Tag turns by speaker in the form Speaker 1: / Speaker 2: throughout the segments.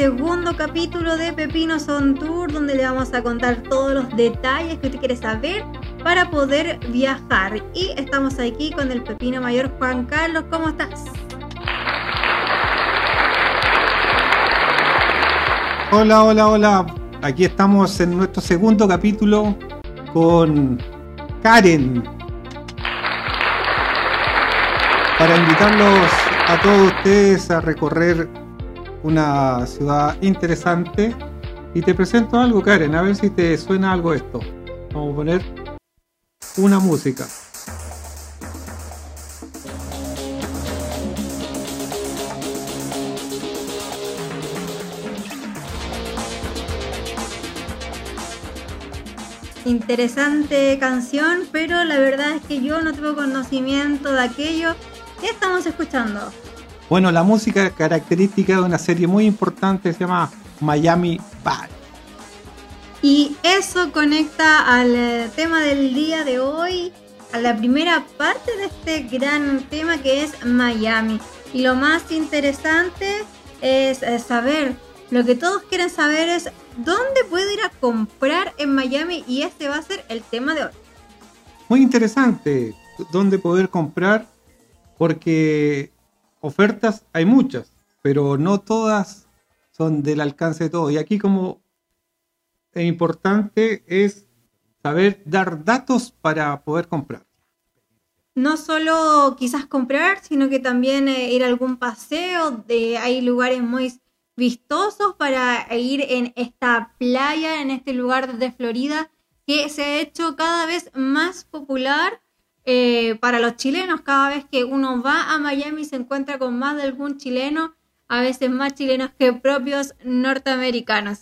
Speaker 1: segundo capítulo de Pepino Son Tour, donde le vamos a contar todos los detalles que usted quiere saber para poder viajar. Y estamos aquí con el Pepino Mayor Juan Carlos. ¿Cómo estás?
Speaker 2: Hola, hola, hola. Aquí estamos en nuestro segundo capítulo con Karen. Para invitarlos a todos ustedes a recorrer una ciudad interesante. Y te presento algo, Karen, a ver si te suena algo esto. Vamos a poner una música.
Speaker 1: Interesante canción, pero la verdad es que yo no tengo conocimiento de aquello. que estamos escuchando?
Speaker 2: Bueno, la música característica de una serie muy importante se llama Miami Vice.
Speaker 1: Y eso conecta al eh, tema del día de hoy, a la primera parte de este gran tema que es Miami. Y lo más interesante es eh, saber, lo que todos quieren saber es dónde puedo ir a comprar en Miami y este va a ser el tema de hoy.
Speaker 2: Muy interesante, dónde poder comprar, porque ofertas hay muchas, pero no todas son del alcance de todo. Y aquí como es importante es saber dar datos para poder comprar.
Speaker 1: No solo quizás comprar, sino que también eh, ir a algún paseo. De, hay lugares muy vistosos para ir en esta playa, en este lugar de Florida, que se ha hecho cada vez más popular eh, para los chilenos, cada vez que uno va a Miami se encuentra con más de algún chileno, a veces más chilenos que propios norteamericanos.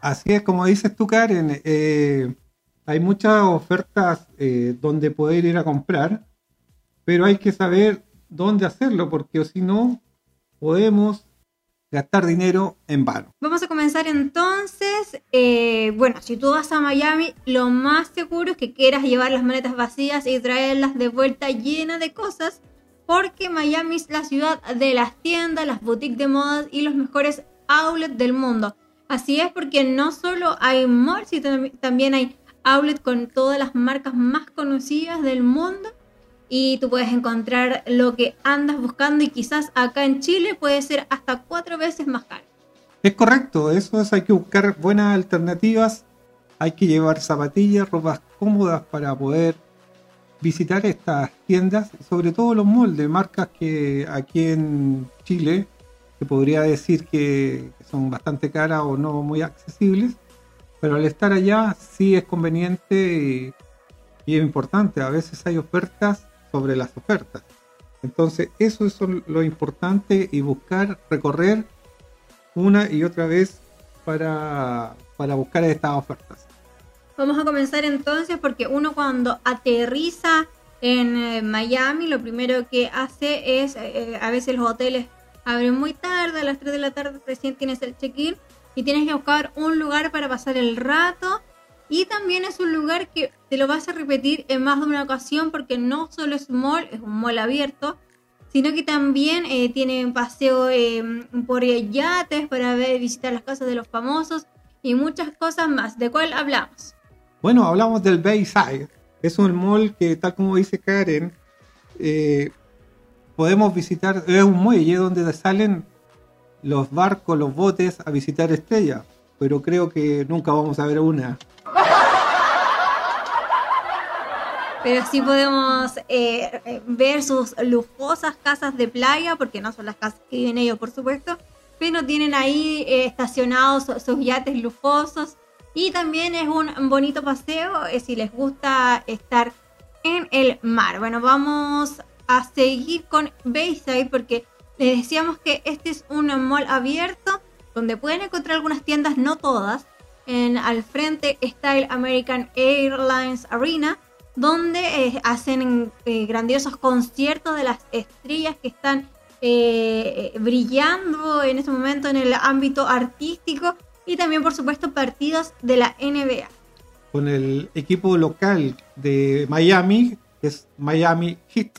Speaker 2: Así es, como dices tú, Karen, eh, hay muchas ofertas eh, donde poder ir a comprar, pero hay que saber dónde hacerlo, porque si no, podemos gastar dinero en vano.
Speaker 1: Vamos a comenzar entonces. Eh, bueno, si tú vas a Miami, lo más seguro es que quieras llevar las maletas vacías y traerlas de vuelta llenas de cosas, porque Miami es la ciudad de las tiendas, las boutiques de modas y los mejores outlets del mundo. Así es porque no solo hay malls, sino también hay outlets con todas las marcas más conocidas del mundo y tú puedes encontrar lo que andas buscando y quizás acá en Chile puede ser hasta cuatro veces más caro.
Speaker 2: Es correcto, eso es, hay que buscar buenas alternativas, hay que llevar zapatillas, ropas cómodas para poder visitar estas tiendas, sobre todo los moldes, marcas que aquí en Chile se podría decir que son bastante caras o no muy accesibles, pero al estar allá sí es conveniente y es importante, a veces hay ofertas sobre las ofertas. Entonces, eso es lo importante y buscar recorrer una y otra vez para, para buscar estas ofertas.
Speaker 1: Vamos a comenzar entonces porque uno cuando aterriza en eh, Miami, lo primero que hace es, eh, eh, a veces los hoteles abren muy tarde, a las 3 de la tarde recién tienes el check-in y tienes que buscar un lugar para pasar el rato y también es un lugar que te lo vas a repetir en más de una ocasión porque no solo es un mall, es un mall abierto, sino que también eh, paseo em, por yates para ver, visitar las casas de los famosos y muchas cosas más. ¿De cuál hablamos?
Speaker 2: Bueno, hablamos del Bayside. Es un mall que, tal como dice Karen, eh, podemos visitar, es un muelle donde salen los barcos, los botes a visitar estrellas, pero creo que nunca vamos a ver una.
Speaker 1: Pero sí podemos eh, eh, ver sus lujosas casas de playa, porque no son las casas que viven ellos, por supuesto, pero tienen ahí eh, estacionados sus yates lujosos. Y también es un bonito paseo si les gusta estar en el mar. Bueno, vamos a seguir con Bayside porque les decíamos que este es un mall abierto donde pueden encontrar algunas tiendas, no todas. En, al frente está el American Airlines Arena donde eh, hacen eh, grandiosos conciertos de las estrellas que están eh, brillando en este momento en el ámbito artístico y también por supuesto partidos de la NBA.
Speaker 2: Con el equipo local de Miami, que es Miami Heat.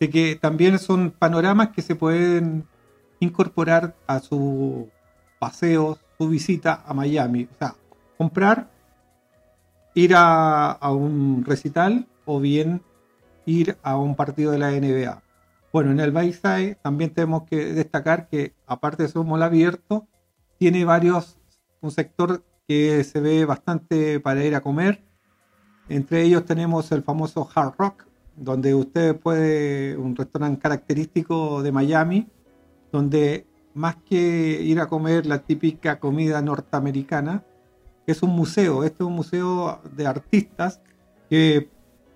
Speaker 2: de que también son panoramas que se pueden incorporar a su paseo, su visita a Miami. O sea, comprar, ir a, a un recital o bien ir a un partido de la NBA. Bueno, en el Bayside también tenemos que destacar que aparte de un mall abierto, tiene varios, un sector que se ve bastante para ir a comer. Entre ellos tenemos el famoso Hard Rock, donde usted puede, un restaurante característico de Miami, donde más que ir a comer la típica comida norteamericana, es un museo, este es un museo de artistas que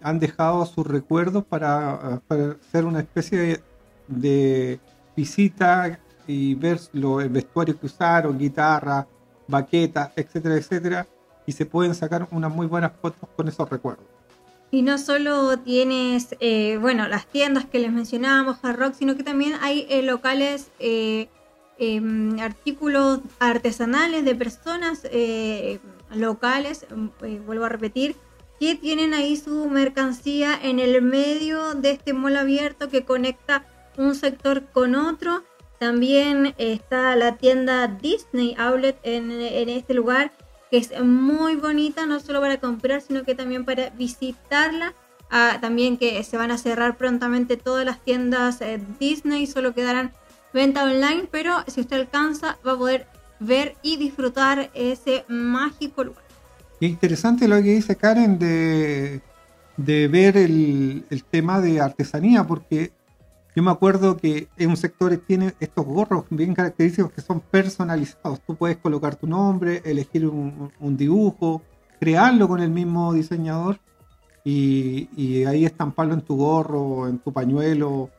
Speaker 2: han dejado sus recuerdos para, hacer una especie de, visita y ver lo, el vestuario que usaron, guitarra, baquetas, etcétera, etcétera, y se pueden sacar unas muy buenas fotos con esos recuerdos.
Speaker 1: Y no solo tienes, eh, bueno, las tiendas que les mencionábamos, Hard Rock, sino que también hay eh, locales, eh, em, artículos artesanales de personas locales, vuelvo a repetir, que tienen ahí su mercancía en el medio de este mall abierto que conecta un sector con otro. También está la tienda Disney Outlet en, este lugar, que es muy bonita, no solo para comprar, sino que también para visitarla. Ah, también que se van a cerrar prontamente todas las tiendas eh, Disney, solo quedarán venta online, pero si usted alcanza va a poder ver y disfrutar ese mágico lugar.
Speaker 2: Qué interesante lo que dice Karen de, ver el, tema de artesanía, porque yo me acuerdo que en un sector tiene estos gorros bien característicos que son personalizados. Tú puedes colocar tu nombre, elegir un, dibujo, crearlo con el mismo diseñador y, ahí estamparlo en tu gorro, en tu pañuelo,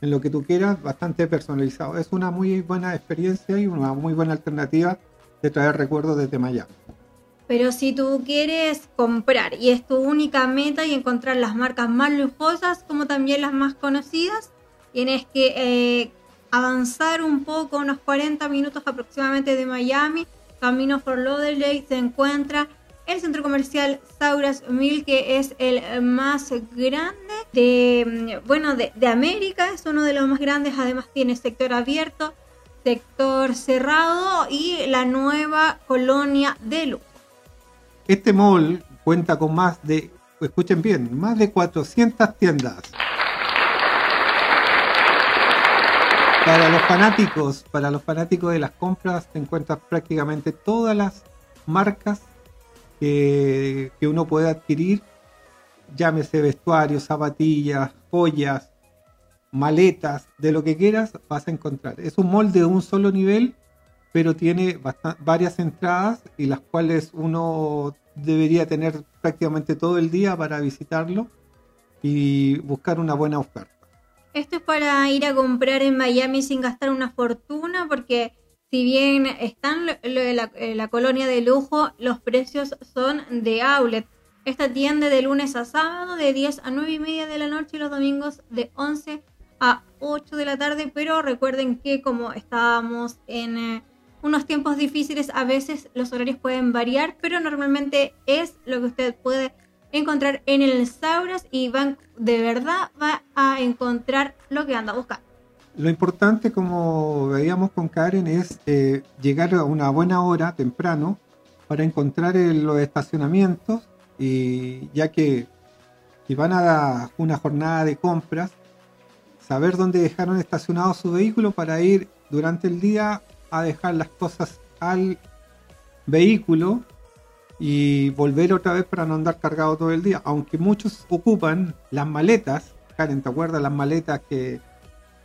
Speaker 2: en lo que tú quieras, bastante personalizado. Es una muy buena experiencia y una muy buena alternativa de traer recuerdos desde Miami.
Speaker 1: Pero si tú quieres comprar y es tu única meta y encontrar las marcas más lujosas como también las más conocidas, tienes que eh, avanzar un poco, unos 40 minutos aproximadamente de Miami. Camino por Lauderdale se encuentra el centro comercial Sauras Mill, que es el más grande de, bueno, de, América, es uno de los más grandes, además tiene sector abierto, sector cerrado y la nueva colonia de lujo.
Speaker 2: Este mall cuenta con más de, escuchen bien, más de 400 tiendas. Para los fanáticos, para los fanáticos de las compras, te encuentras prácticamente todas las marcas que, uno puede adquirir, llámese vestuario, zapatillas, joyas, maletas, de lo que quieras, vas a encontrar. Es un mall de un solo nivel, pero tiene varias entradas y las cuales uno debería tener prácticamente todo el día para visitarlo y buscar una buena oferta.
Speaker 1: Esto es para ir a comprar en Miami sin gastar una fortuna porque si bien están la, la colonia de lujo, los precios son de outlet. Esta tienda de lunes a sábado de 10 a 9 y media de la noche y los domingos de 11 a 8 de la tarde, pero recuerden que como estábamos en eh, unos tiempos difíciles, a veces los horarios pueden variar, pero normalmente es lo que usted puede encontrar en el Sauras y van, de verdad va a encontrar lo que anda buscando.
Speaker 2: Lo importante, como veíamos con Karen, es eh, llegar a una buena hora temprano para encontrar los estacionamientos y ya que si van a una jornada de compras, saber dónde dejaron estacionado su vehículo para ir durante el día a dejar las cosas al vehículo y volver otra vez para no andar cargado todo el día. Aunque muchos ocupan las maletas, Karen, ¿te acuerdas las maletas que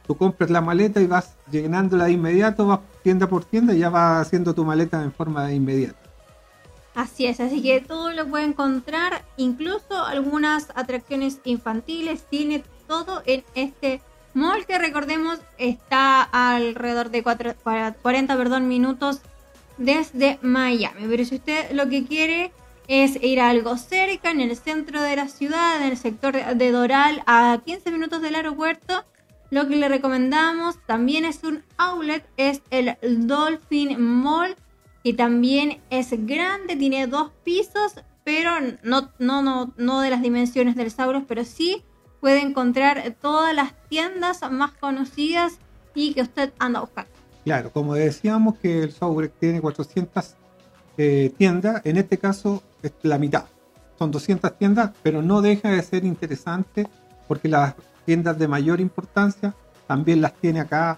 Speaker 2: tú compras la maleta y vas llenándola de inmediato, vas tienda por tienda y ya vas haciendo tu maleta en forma de inmediato?
Speaker 1: Así es, así que todo lo puede encontrar, incluso algunas atracciones infantiles, tiene todo en este Mall que recordemos está alrededor de 40 perdón, minutos desde Miami. Pero si usted lo que quiere es ir a algo cerca, en el centro de la ciudad, en el sector de Doral, a 15 minutos del aeropuerto, lo que le recomendamos también es un outlet, es el Dolphin Mall, que también es grande, tiene dos pisos, pero no, no, no, no de las dimensiones del Sauros, pero sí puede encontrar todas las tiendas más conocidas y que usted anda buscando.
Speaker 2: Claro, como decíamos que el software tiene 400 eh, tiendas, en este caso es la mitad. Son 200 tiendas, pero no deja de ser interesante porque las tiendas de mayor importancia también las tiene acá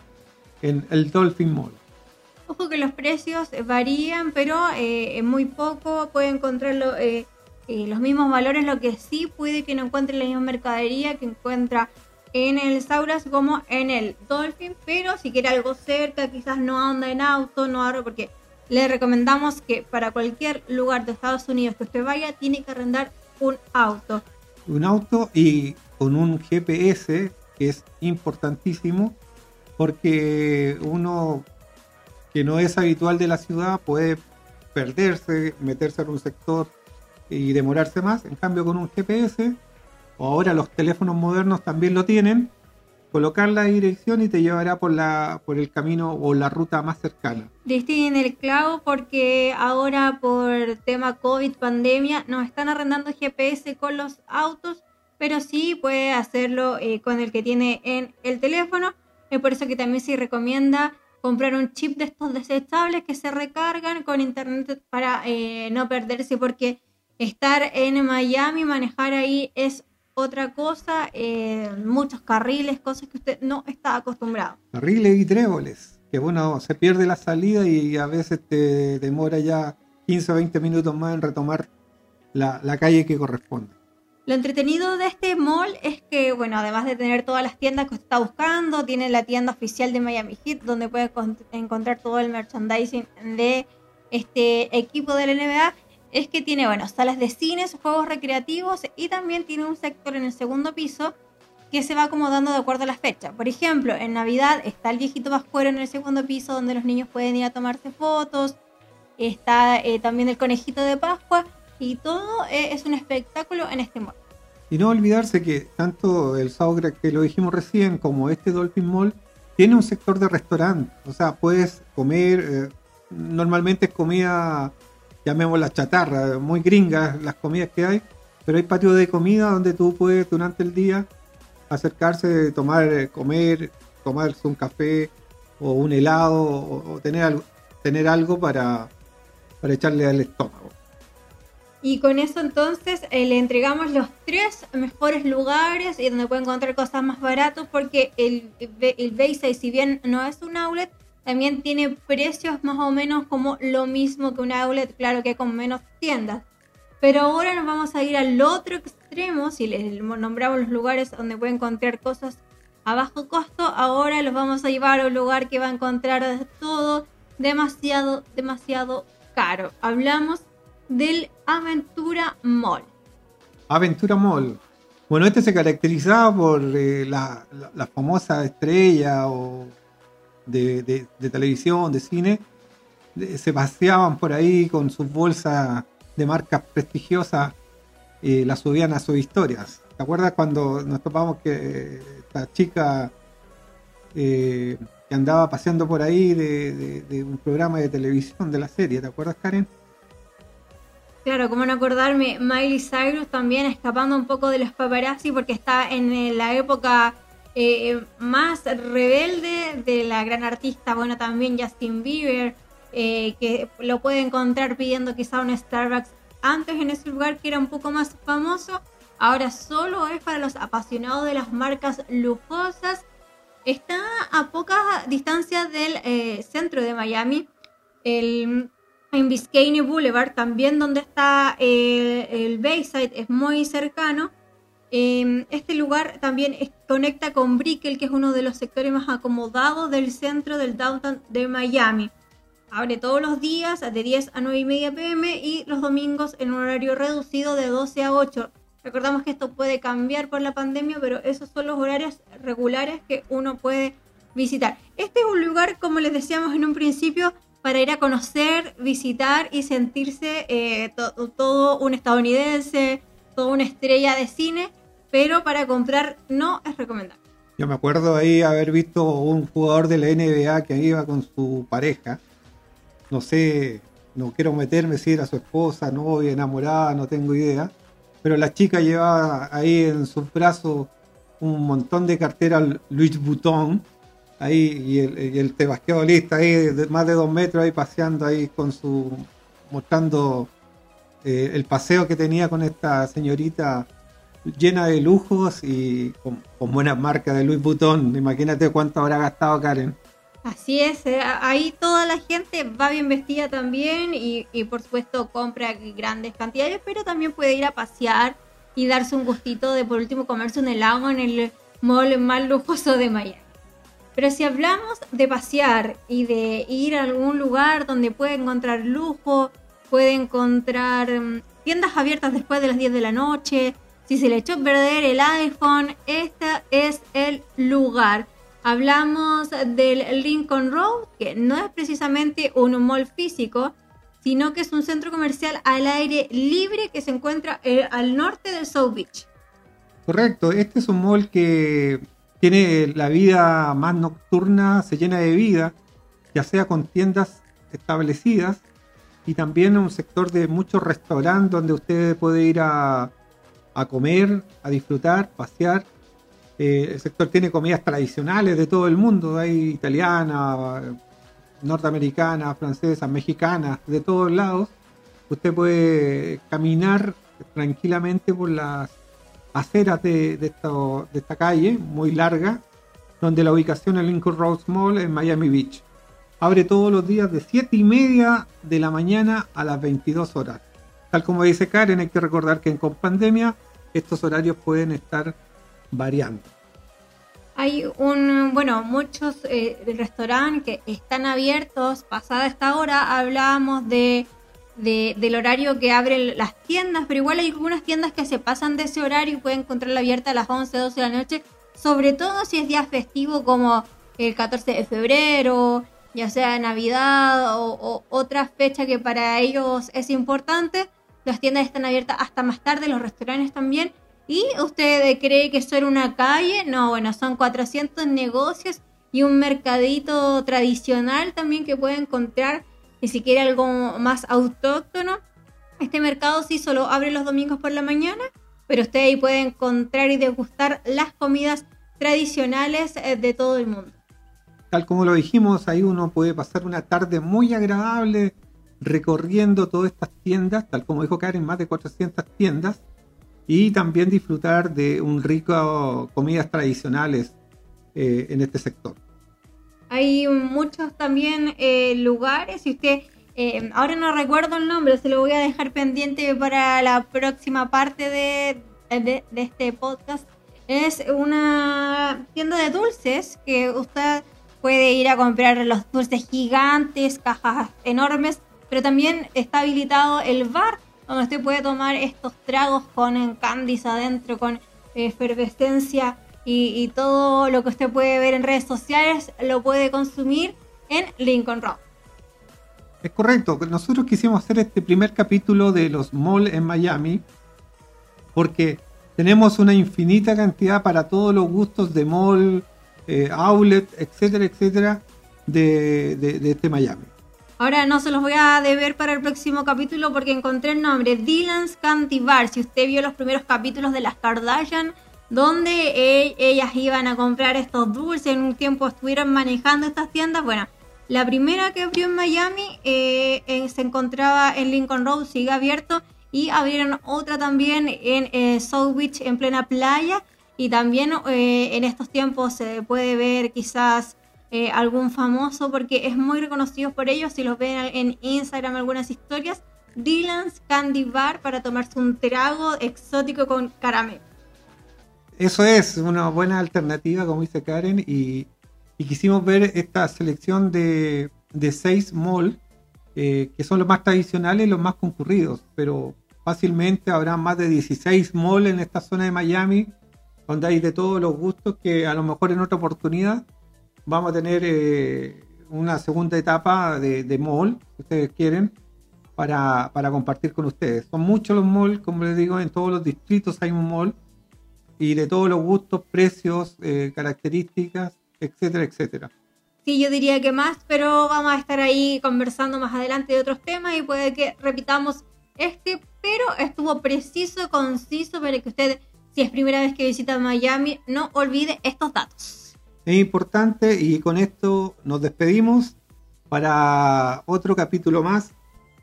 Speaker 2: en el Dolphin Mall.
Speaker 1: Ojo que los precios varían, pero eh, muy poco puede encontrarlo eh, eh, los mismos valores, lo que sí puede que no encuentre la misma mercadería que encuentra en el Sauras como en el Dolphin, pero si quiere algo cerca, quizás no anda en auto, no ahorra, porque le recomendamos que para cualquier lugar de Estados Unidos que usted vaya, tiene que arrendar un auto.
Speaker 2: Un auto y con un GPS que es importantísimo porque uno que no es habitual de la ciudad puede perderse, meterse en un sector y demorarse más. En cambio, con un GPS, o ahora los teléfonos modernos también lo tienen, colocar la dirección y te llevará por la por el camino o la ruta más cercana.
Speaker 1: en el clavo porque ahora por tema COVID, pandemia, nos están arrendando GPS con los autos, pero sí puede hacerlo eh, con el que tiene en el teléfono. Es por eso que también se recomienda comprar un chip de estos desechables que se recargan con internet para eh, no perderse porque estar en Miami, manejar ahí es otra cosa, eh, muchos carriles, cosas que usted no está acostumbrado.
Speaker 2: Carriles y tréboles, que bueno, se pierde la salida y a veces te demora ya 15 o 20 minutos más en retomar la, la calle que corresponde.
Speaker 1: Lo entretenido de este mall es que, bueno, además de tener todas las tiendas que está buscando, tiene la tienda oficial de Miami Heat, donde puede encontrar todo el merchandising de este equipo de la NBA es que tiene, bueno, salas de cines, juegos recreativos y también tiene un sector en el segundo piso que se va acomodando de acuerdo a las fechas. Por ejemplo, en Navidad está el viejito vascuero en el segundo piso donde los niños pueden ir a tomarse fotos. Está eh, también el conejito de Pascua y todo eh, es un espectáculo en este mall.
Speaker 2: Y no olvidarse que tanto el Saugra que lo dijimos recién como este Dolphin Mall tiene un sector de restaurante. O sea, puedes comer, eh, normalmente es comida llamémosla chatarra, muy gringas las comidas que hay, pero hay patios de comida donde tú puedes durante el día acercarse, tomar, eh, comer, tomarse un café o un helado o, tener, algo, tener algo para, para echarle al estómago.
Speaker 1: Y con eso entonces eh, le entregamos los tres mejores lugares y donde puede encontrar cosas más baratos porque el, el Bayside, si bien no es un outlet, también tiene precios más o menos como lo mismo que un outlet, claro que con menos tiendas. Pero ahora nos vamos a ir al otro extremo, si les nombramos los lugares donde puede encontrar cosas a bajo costo, ahora los vamos a llevar a un lugar que va a encontrar todo demasiado, demasiado caro. Hablamos del Aventura Mall.
Speaker 2: Aventura Mall. Bueno, este se caracterizaba por eh, la, la, famosa estrella o de, televisión, de cine, se paseaban por ahí con sus bolsas de marcas prestigiosas y las subían a sus historias. ¿Te acuerdas cuando nos topamos que esta chica eh, que andaba paseando por ahí de, un programa de televisión de la serie? ¿Te acuerdas, Karen?
Speaker 1: Claro, como no acordarme, Miley Cyrus también escapando un poco de los paparazzi porque está en la época eh, más rebelde de la gran artista, bueno, también Justin Bieber, eh, que lo puede encontrar pidiendo quizá un Starbucks antes en ese lugar que era un poco más famoso, ahora solo es para los apasionados de las marcas lujosas. Está a poca distancia del eh, centro de Miami, el, en Biscayne Boulevard, también donde está el Bayside, es muy cercano. Em, este lugar también conecta con Brickell, que es uno de los sectores más acomodados del centro del downtown de Miami. Abre todos los días de 10 a 9 y media pm y los domingos en un horario reducido de 12 a 8. Recordamos que esto puede cambiar por la pandemia, pero esos son los horarios regulares que uno puede visitar. Este es un lugar, como les decíamos en un principio, para ir a conocer, visitar y sentirse eh, todo un estadounidense, toda una estrella de cine pero para comprar no es recomendable.
Speaker 2: Yo me acuerdo ahí haber visto un jugador de la NBA que iba con su pareja. No sé, no quiero meterme si era su esposa, novia, enamorada, no tengo idea. Pero la chica llevaba ahí en sus brazos un montón de carteras Louis Vuitton ahí y el, y el ahí de más de dos metros ahí paseando ahí con su mostrando eh, el paseo que tenía con esta señorita llena de lujos y con, buenas marcas de Louis Vuitton. Imagínate cuánto habrá gastado Karen.
Speaker 1: Así es, eh, ahí toda la gente va bien vestida también y, y, por supuesto compra grandes cantidades, pero también puede ir a pasear y darse un gustito de por último comerse un helado en el mall más lujoso de Miami. Pero si hablamos de pasear y de ir a algún lugar donde puede encontrar lujo, puede encontrar mm, tiendas abiertas después de las 10 de la noche. Si se le echó a perder el iPhone, este es el lugar. Hablamos del Lincoln Road, que no es precisamente un mall físico, sino que es un centro comercial al aire libre que se encuentra eh, al norte del South Beach.
Speaker 2: Correcto, este es un mall que tiene la vida más nocturna, se llena de vida, ya sea con tiendas establecidas y también un sector de muchos restaurantes donde usted puede ir a, comer, a disfrutar, pasear. Eh, el sector tiene comidas tradicionales de todo el mundo, hay italiana, norteamericana, francesa, mexicana, de todos lados. Usted puede caminar tranquilamente por las aceras de, esta calle muy larga, donde la ubicación es Lincoln Rose Mall en Miami Beach abre todos los días de 7 y media de la mañana a las 22 horas. Tal como dice Karen, hay que recordar que con pandemia estos horarios pueden estar variando.
Speaker 1: Hay un, bueno, muchos eh, restaurantes que están abiertos pasada esta hora. Hablábamos de, del horario que abren las tiendas, pero igual hay algunas tiendas que se pasan de ese horario y pueden encontrarla abierta a las 11, 12 de la noche, sobre todo si es día festivo como el 14 de febrero, ya sea Navidad o, otra fecha que para ellos es importante. Las tiendas están abiertas hasta más tarde, los restaurantes también. ¿Y usted cree que eso era una calle? No, bueno, son 400 negocios y un mercadito tradicional también que puede encontrar, ni siquiera algo más autóctono. Este mercado sí solo abre los domingos por la mañana, pero usted ahí puede encontrar y degustar las comidas tradicionales eh, de todo el mundo
Speaker 2: tal como lo dijimos, ahí uno puede pasar una tarde muy agradable recorriendo todas estas tiendas, tal como dijo Karen, más de 400 tiendas, y también disfrutar de un rico comidas tradicionales eh, en este sector.
Speaker 1: Hay muchos también eh, lugares, y usted, eh, ahora no recuerdo el nombre, se lo voy a dejar pendiente para la próxima parte de, de este podcast. Es una tienda de dulces que usted puede ir a comprar los dulces gigantes, cajas enormes, pero también está habilitado el bar donde usted puede tomar estos tragos con candies adentro, con efervescencia y, todo lo que usted puede ver en redes sociales lo puede consumir en Lincoln Road.
Speaker 2: Es correcto, nosotros quisimos hacer este primer capítulo de los malls en Miami porque tenemos una infinita cantidad para todos los gustos de mall, eh, outlet, etcétera, etcétera, de, de, este Miami.
Speaker 1: Ahora no se los voy a deber para el próximo capítulo porque encontré el nombre, Dylan's Candy Bar. Si usted vio los primeros capítulos de las Kardashian, donde e, ellas iban a comprar estos dulces, en un tiempo estuvieron manejando estas tiendas, bueno, la primera que abrió en Miami eh, eh, se encontraba en Lincoln Road, sigue abierto, y abrieron otra también en South Beach, en plena playa, y también eh, en estos tiempos se puede ver quizás eh, algún famoso porque es muy reconocido por ellos. Si los ven en Instagram algunas historias, Dylan's Candy Bar para tomarse un trago exótico con caramelo.
Speaker 2: Eso es una buena alternativa, como dice Karen, y, quisimos ver esta selección de, seis malls eh, que son los más tradicionales los más concurridos, pero fácilmente habrá más de 16 malls en esta zona de Miami donde hay de todos los gustos que a lo mejor en otra oportunidad vamos a tener eh, una segunda etapa de, de, mall, si ustedes quieren, para, compartir con ustedes. Son muchos los malls, como les digo, en todos los distritos hay un mall y de todos los gustos, precios, eh, características, etcétera, etcétera.
Speaker 1: Sí, yo diría que más, pero vamos a estar ahí conversando más adelante de otros temas y puede que repitamos este, pero estuvo preciso, conciso para que ustedes Si es primera vez que visita Miami, no olvide estos datos.
Speaker 2: Es importante y con esto nos despedimos para otro capítulo más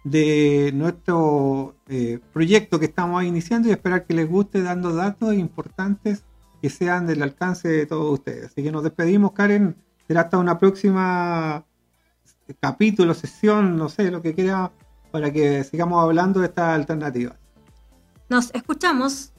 Speaker 2: de nuestro eh, proyecto que estamos iniciando y esperar que les guste dando datos importantes que sean del alcance de todos ustedes. Así que nos despedimos, Karen. Será hasta una próxima capítulo, sesión, no sé, lo que quiera, para que sigamos hablando de estas alternativas.
Speaker 1: Nos escuchamos.